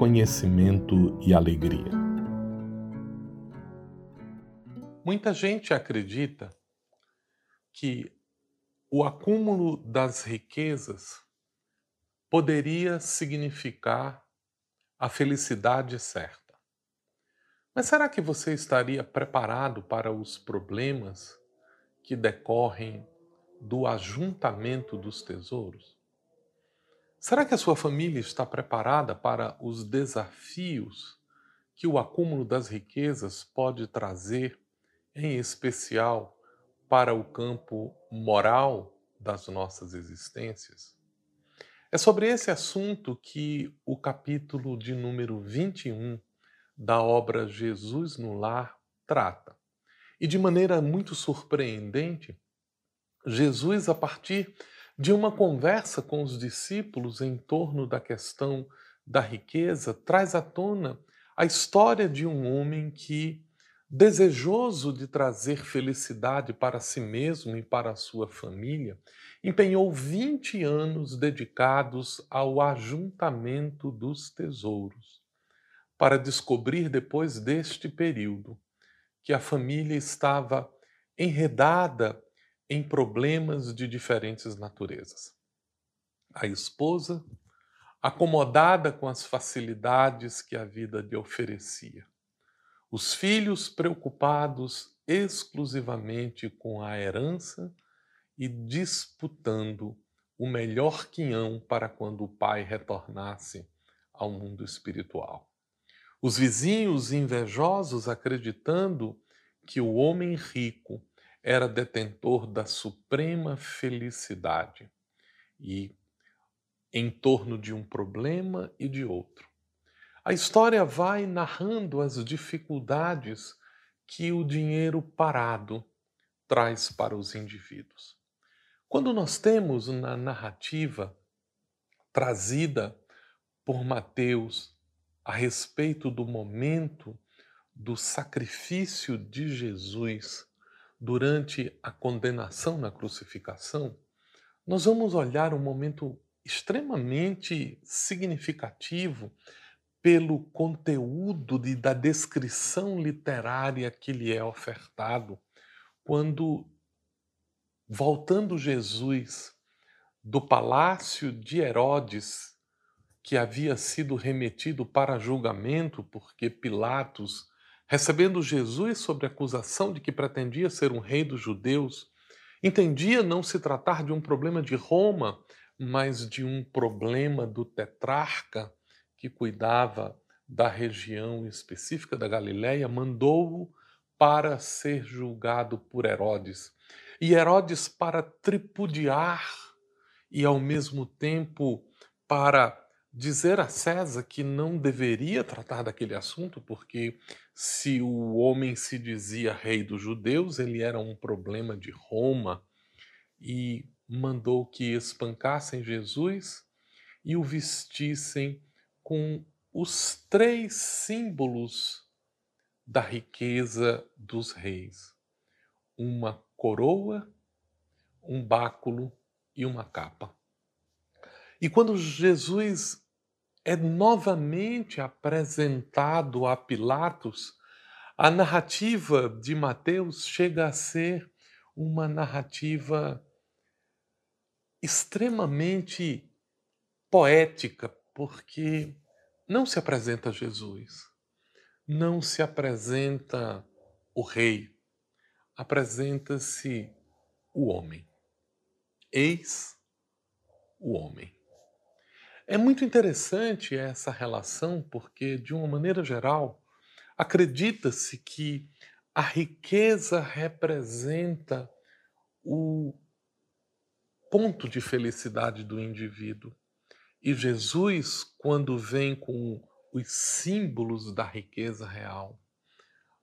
conhecimento e alegria. Muita gente acredita que o acúmulo das riquezas poderia significar a felicidade certa. Mas será que você estaria preparado para os problemas que decorrem do ajuntamento dos tesouros? Será que a sua família está preparada para os desafios que o acúmulo das riquezas pode trazer, em especial para o campo moral das nossas existências? É sobre esse assunto que o capítulo de número 21 da obra Jesus no Lar trata. E de maneira muito surpreendente, Jesus, a partir de uma conversa com os discípulos em torno da questão da riqueza, traz à tona a história de um homem que, desejoso de trazer felicidade para si mesmo e para a sua família, empenhou 20 anos dedicados ao ajuntamento dos tesouros para descobrir depois deste período que a família estava enredada em problemas de diferentes naturezas. A esposa, acomodada com as facilidades que a vida lhe oferecia. Os filhos preocupados exclusivamente com a herança e disputando o melhor quinhão para quando o pai retornasse ao mundo espiritual. Os vizinhos invejosos acreditando que o homem rico era detentor da suprema felicidade e em torno de um problema e de outro. A história vai narrando as dificuldades que o dinheiro parado traz para os indivíduos. Quando nós temos na narrativa trazida por Mateus a respeito do momento do sacrifício de Jesus durante a condenação na crucificação, nós vamos olhar um momento extremamente significativo pelo conteúdo de, da descrição literária que lhe é ofertado, quando, voltando Jesus do palácio de Herodes, que havia sido remetido para julgamento porque Pilatos, recebendo Jesus sob acusação de que pretendia ser um rei dos judeus, entendia não se tratar de um problema de Roma, mas de um problema do tetrarca que cuidava da região específica da Galiléia, mandou-o para ser julgado por Herodes. E Herodes, para tripudiar e ao mesmo tempo para dizer a César que não deveria tratar daquele assunto, porque se o homem se dizia rei dos judeus, ele era um problema de Roma, e mandou que espancassem Jesus e o vestissem com os três símbolos da riqueza dos reis: uma coroa, um báculo e uma capa. E quando Jesus é novamente apresentado a Pilatos, a narrativa de Mateus chega a ser uma narrativa extremamente poética, porque não se apresenta Jesus, não se apresenta o rei, apresenta-se o homem. Eis o homem. É muito interessante essa relação porque, de uma maneira geral, acredita-se que a riqueza representa o ponto de felicidade do indivíduo. E Jesus, quando vem com os símbolos da riqueza real.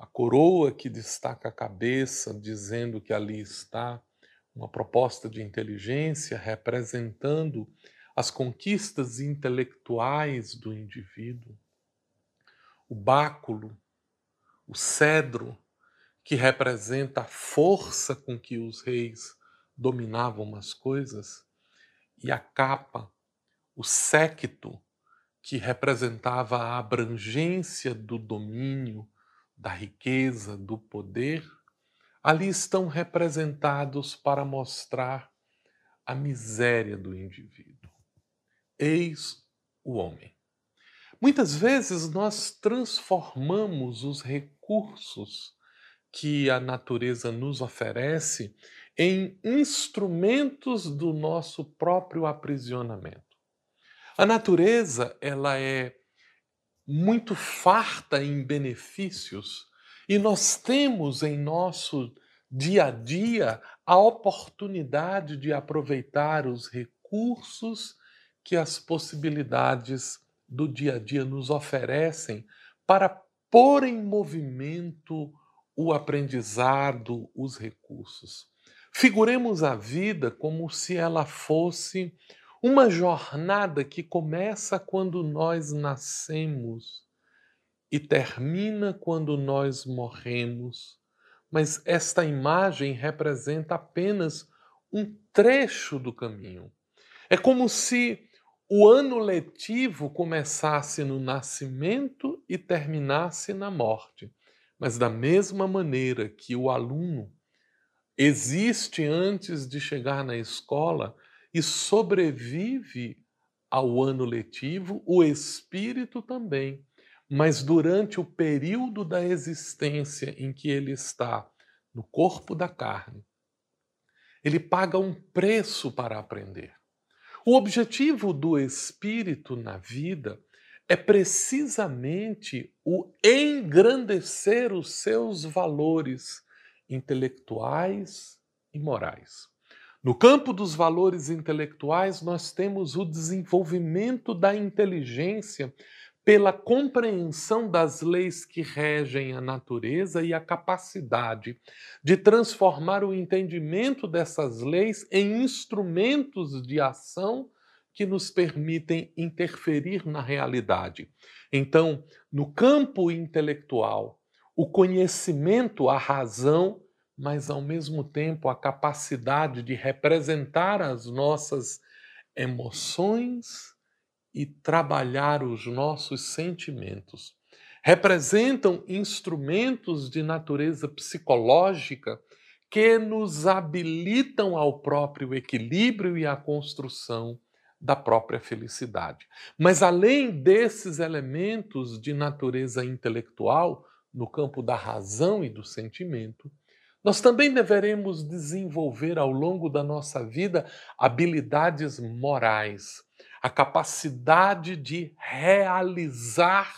A coroa que destaca a cabeça, dizendo que ali está uma proposta de inteligência representando as conquistas intelectuais do indivíduo. O báculo, o cedro, que representa a força com que os reis dominavam as coisas, e a capa, o séquito, que representava a abrangência do domínio, da riqueza, do poder, ali estão representados para mostrar a miséria do indivíduo. Eis o homem. Muitas vezes nós transformamos os recursos que a natureza nos oferece em instrumentos do nosso próprio aprisionamento. A natureza, ela é muito farta em benefícios e nós temos em nosso dia a dia a oportunidade de aproveitar os recursos que as possibilidades do dia a dia nos oferecem para pôr em movimento o aprendizado, os recursos. Figuremos a vida como se ela fosse uma jornada que começa quando nós nascemos e termina quando nós morremos. Mas esta imagem representa apenas um trecho do caminho. É como se o ano letivo começasse no nascimento e terminasse na morte. Mas da mesma maneira que o aluno existe antes de chegar na escola e sobrevive ao ano letivo, o espírito também. Mas durante o período da existência em que ele está no corpo da carne, ele paga um preço para aprender. O objetivo do espírito na vida é precisamente o engrandecer os seus valores intelectuais e morais. No campo dos valores intelectuais, nós temos o desenvolvimento da inteligência pela compreensão das leis que regem a natureza e a capacidade de transformar o entendimento dessas leis em instrumentos de ação que nos permitem interferir na realidade. Então, no campo intelectual, o conhecimento, a razão, mas ao mesmo tempo a capacidade de representar as nossas emoções e trabalhar os nossos sentimentos. Representam instrumentos de natureza psicológica que nos habilitam ao próprio equilíbrio e à construção da própria felicidade. Mas além desses elementos de natureza intelectual, no campo da razão e do sentimento, nós também deveremos desenvolver ao longo da nossa vida habilidades morais, a capacidade de realizar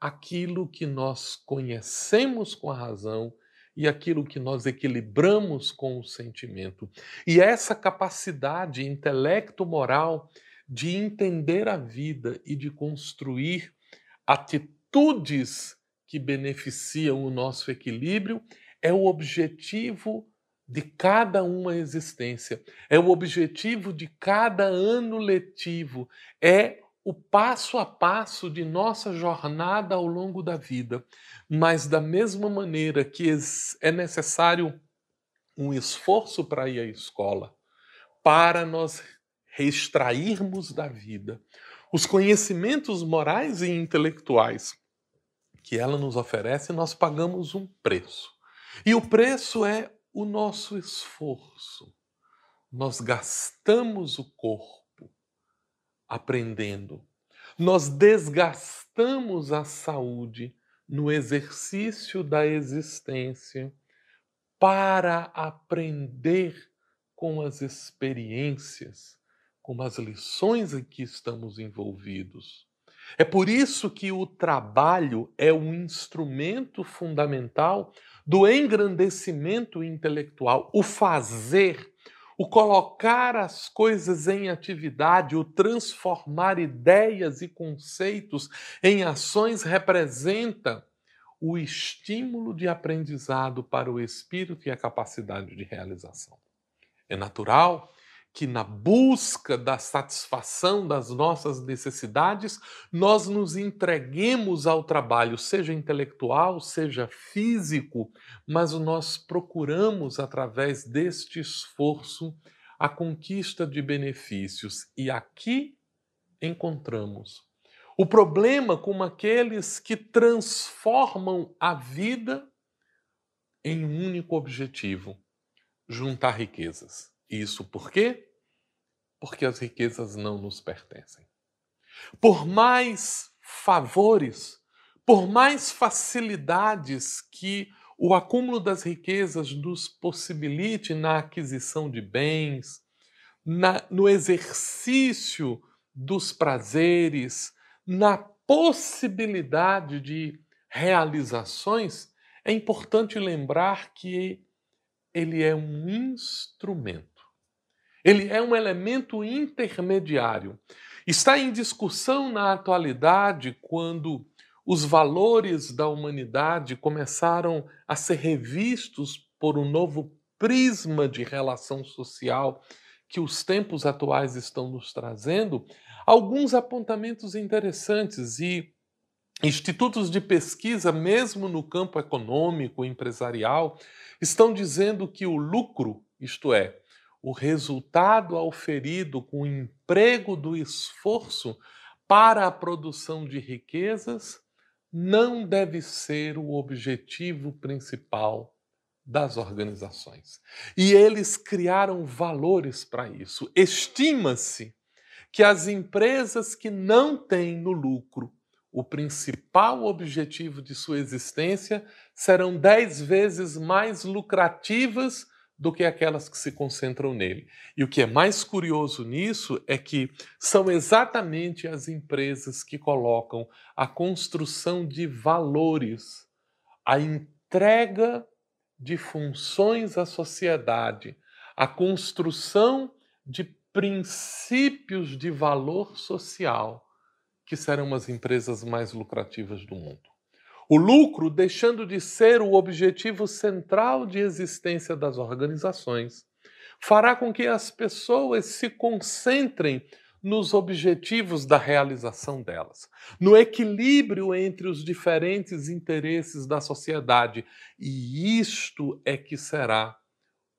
aquilo que nós conhecemos com a razão e aquilo que nós equilibramos com o sentimento. E essa capacidade intelecto-moral de entender a vida e de construir atitudes que beneficiam o nosso equilíbrio é o objetivo de cada uma existência, é o objetivo de cada ano letivo, é o passo a passo de nossa jornada ao longo da vida. Mas, da mesma maneira que é necessário um esforço para ir à escola, para nós extrairmos da vida os conhecimentos morais e intelectuais que ela nos oferece, nós pagamos um preço. E o preço é o nosso esforço. Nós gastamos o corpo aprendendo. Nós desgastamos a saúde no exercício da existência para aprender com as experiências, com as lições em que estamos envolvidos. É por isso que o trabalho é um instrumento fundamental do engrandecimento intelectual. O fazer, o colocar as coisas em atividade, o transformar ideias e conceitos em ações representa o estímulo de aprendizado para o espírito e a capacidade de realização. É natural que na busca da satisfação das nossas necessidades, nós nos entreguemos ao trabalho, seja intelectual, seja físico, mas nós procuramos, através deste esforço, a conquista de benefícios. E aqui encontramos o problema com aqueles que transformam a vida em um único objetivo: juntar riquezas. Isso por quê? porque as riquezas não nos pertencem. Por mais favores, por mais facilidades que o acúmulo das riquezas nos possibilite na aquisição de bens, na, no exercício dos prazeres, na possibilidade de realizações, é importante lembrar que ele é um instrumento ele é um elemento intermediário. Está em discussão na atualidade quando os valores da humanidade começaram a ser revistos por um novo prisma de relação social que os tempos atuais estão nos trazendo, alguns apontamentos interessantes e institutos de pesquisa, mesmo no campo econômico, empresarial, estão dizendo que o lucro, isto é, o resultado auferido com o emprego do esforço para a produção de riquezas não deve ser o objetivo principal das organizações. E eles criaram valores para isso. Estima-se que as empresas que não têm no lucro o principal objetivo de sua existência serão dez vezes mais lucrativas do que aquelas que se concentram nele. E o que é mais curioso nisso é que são exatamente as empresas que colocam a construção de valores, a entrega de funções à sociedade, a construção de princípios de valor social, que serão as empresas mais lucrativas do mundo. O lucro deixando de ser o objetivo central de existência das organizações, fará com que as pessoas se concentrem nos objetivos da realização delas, no equilíbrio entre os diferentes interesses da sociedade. E isto é que será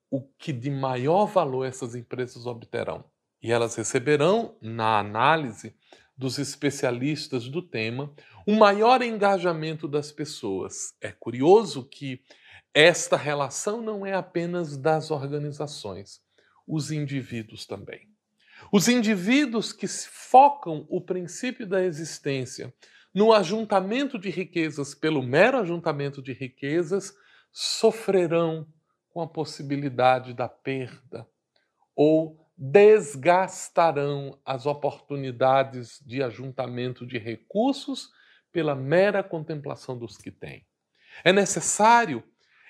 o que de maior valor essas empresas obterão. E elas receberão, na análise dos especialistas do tema, um maior engajamento das pessoas. É curioso que esta relação não é apenas das organizações, os indivíduos também. Os indivíduos que focam o princípio da existência no ajuntamento de riquezas pelo mero ajuntamento de riquezas sofrerão com a possibilidade da perda ou desgastarão as oportunidades de ajuntamento de recursos pela mera contemplação dos que têm. É necessário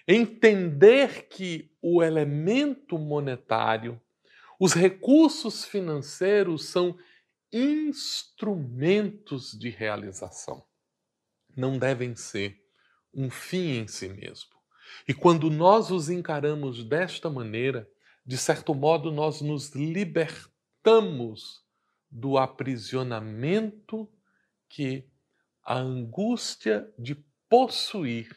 entender que o elemento monetário, os recursos financeiros são instrumentos de realização. Não devem ser um fim em si mesmo. E quando nós os encaramos desta maneira, de certo modo nós nos libertamos do aprisionamento que a angústia de possuir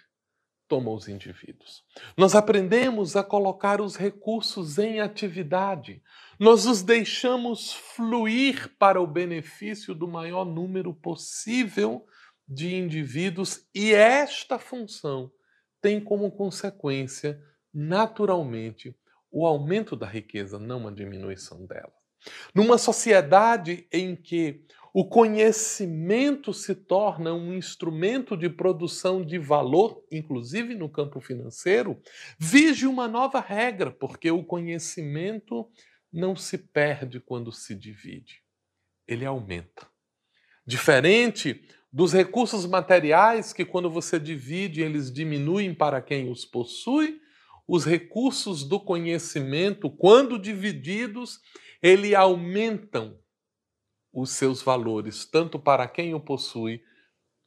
toma os indivíduos. Nós aprendemos a colocar os recursos em atividade. Nós os deixamos fluir para o benefício do maior número possível de indivíduos e esta função tem como consequência, naturalmente, o aumento da riqueza, não a diminuição dela. Numa sociedade em que o conhecimento se torna um instrumento de produção de valor, inclusive no campo financeiro, vige uma nova regra, porque o conhecimento não se perde quando se divide, ele aumenta. Diferente dos recursos materiais que, quando você divide, eles diminuem para quem os possui, os recursos do conhecimento, quando divididos, ele aumentam os seus valores, tanto para quem o possui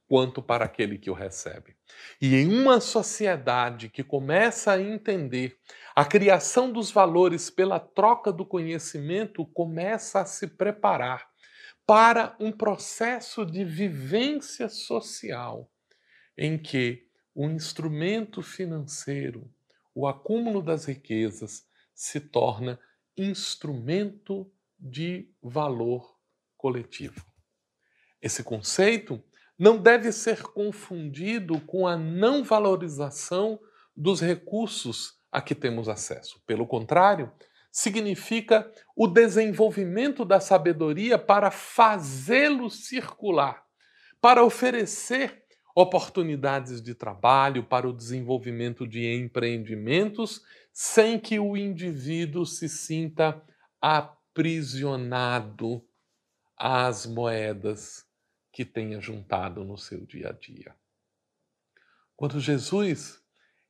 quanto para aquele que o recebe. E em uma sociedade que começa a entender a criação dos valores pela troca do conhecimento, começa a se preparar para um processo de vivência social em que o instrumento financeiro, o acúmulo das riquezas, se torna instrumento de valor coletivo. Esse conceito não deve ser confundido com a não valorização dos recursos a que temos acesso. Pelo contrário, significa o desenvolvimento da sabedoria para fazê-lo circular, para oferecer oportunidades de trabalho, para o desenvolvimento de empreendimentos, sem que o indivíduo se sinta aprisionado às moedas que tenha juntado no seu dia a dia. Quando Jesus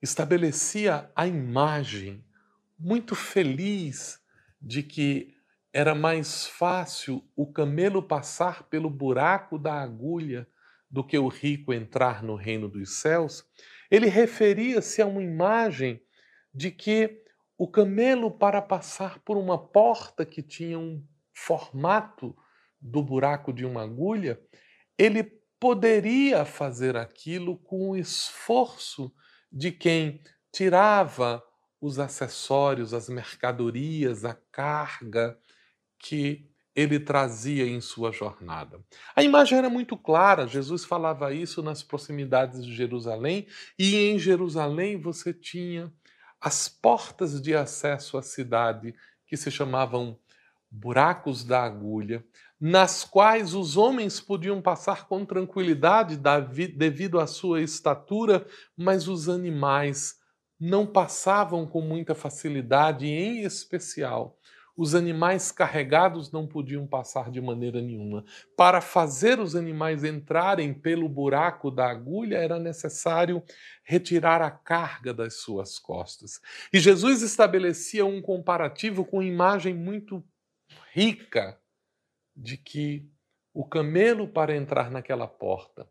estabelecia a imagem muito feliz de que era mais fácil o camelo passar pelo buraco da agulha do que o rico entrar no reino dos céus, ele referia-se a uma imagem de que o camelo, para passar por uma porta que tinha um formato do buraco de uma agulha, ele poderia fazer aquilo com o esforço de quem tirava os acessórios, as mercadorias, a carga que ele trazia em sua jornada. A imagem era muito clara, Jesus falava isso nas proximidades de Jerusalém, e em Jerusalém você tinha as portas de acesso à cidade que se chamavam buracos da agulha, nas quais os homens podiam passar com tranquilidade devido à sua estatura, mas os animais não passavam com muita facilidade, em especial os animais carregados não podiam passar de maneira nenhuma. Para fazer os animais entrarem pelo buraco da agulha, era necessário retirar a carga das suas costas. E Jesus estabelecia um comparativo com imagem muito rica de que o camelo, para entrar naquela porta,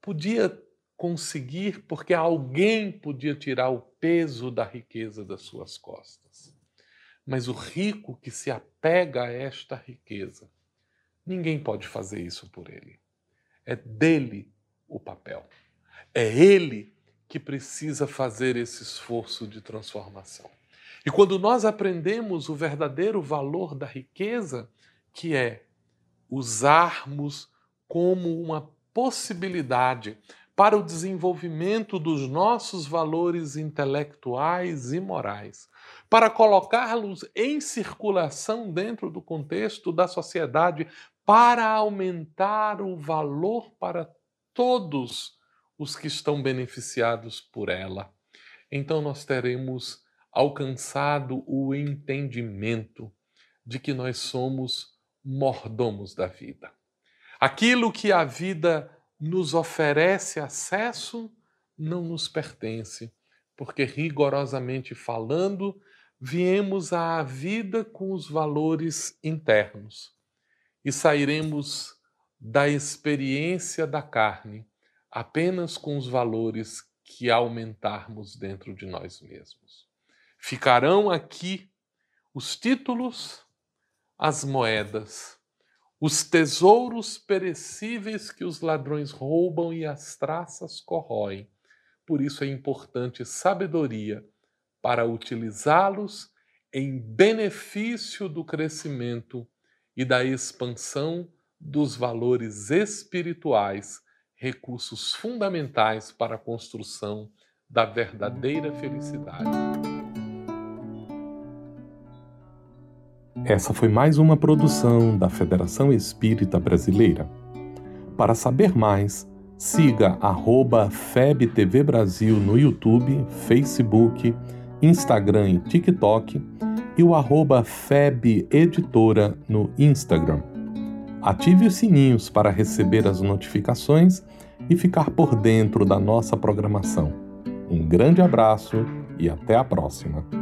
podia conseguir porque alguém podia tirar o peso da riqueza das suas costas. Mas o rico que se apega a esta riqueza, ninguém pode fazer isso por ele. É dele o papel. É ele que precisa fazer esse esforço de transformação. E quando nós aprendemos o verdadeiro valor da riqueza, que é usarmos como uma possibilidade para o desenvolvimento dos nossos valores intelectuais e morais, para colocá-los em circulação dentro do contexto da sociedade, para aumentar o valor para todos os que estão beneficiados por ela. Então nós teremos alcançado o entendimento de que nós somos mordomos da vida. Aquilo que a vida nos oferece acesso não nos pertence, porque rigorosamente falando, viemos à vida com os valores internos e sairemos da experiência da carne apenas com os valores que aumentarmos dentro de nós mesmos. Ficarão aqui os títulos, as moedas, os tesouros perecíveis que os ladrões roubam e as traças corroem. Por isso é importante sabedoria para utilizá-los em benefício do crescimento e da expansão dos valores espirituais, recursos fundamentais para a construção da verdadeira felicidade. Essa foi mais uma produção da Federação Espírita Brasileira. Para saber mais, siga FebTV Brasil no YouTube, Facebook, Instagram e TikTok e o arroba Feb Editora no Instagram. Ative os sininhos para receber as notificações e ficar por dentro da nossa programação. Um grande abraço e até a próxima.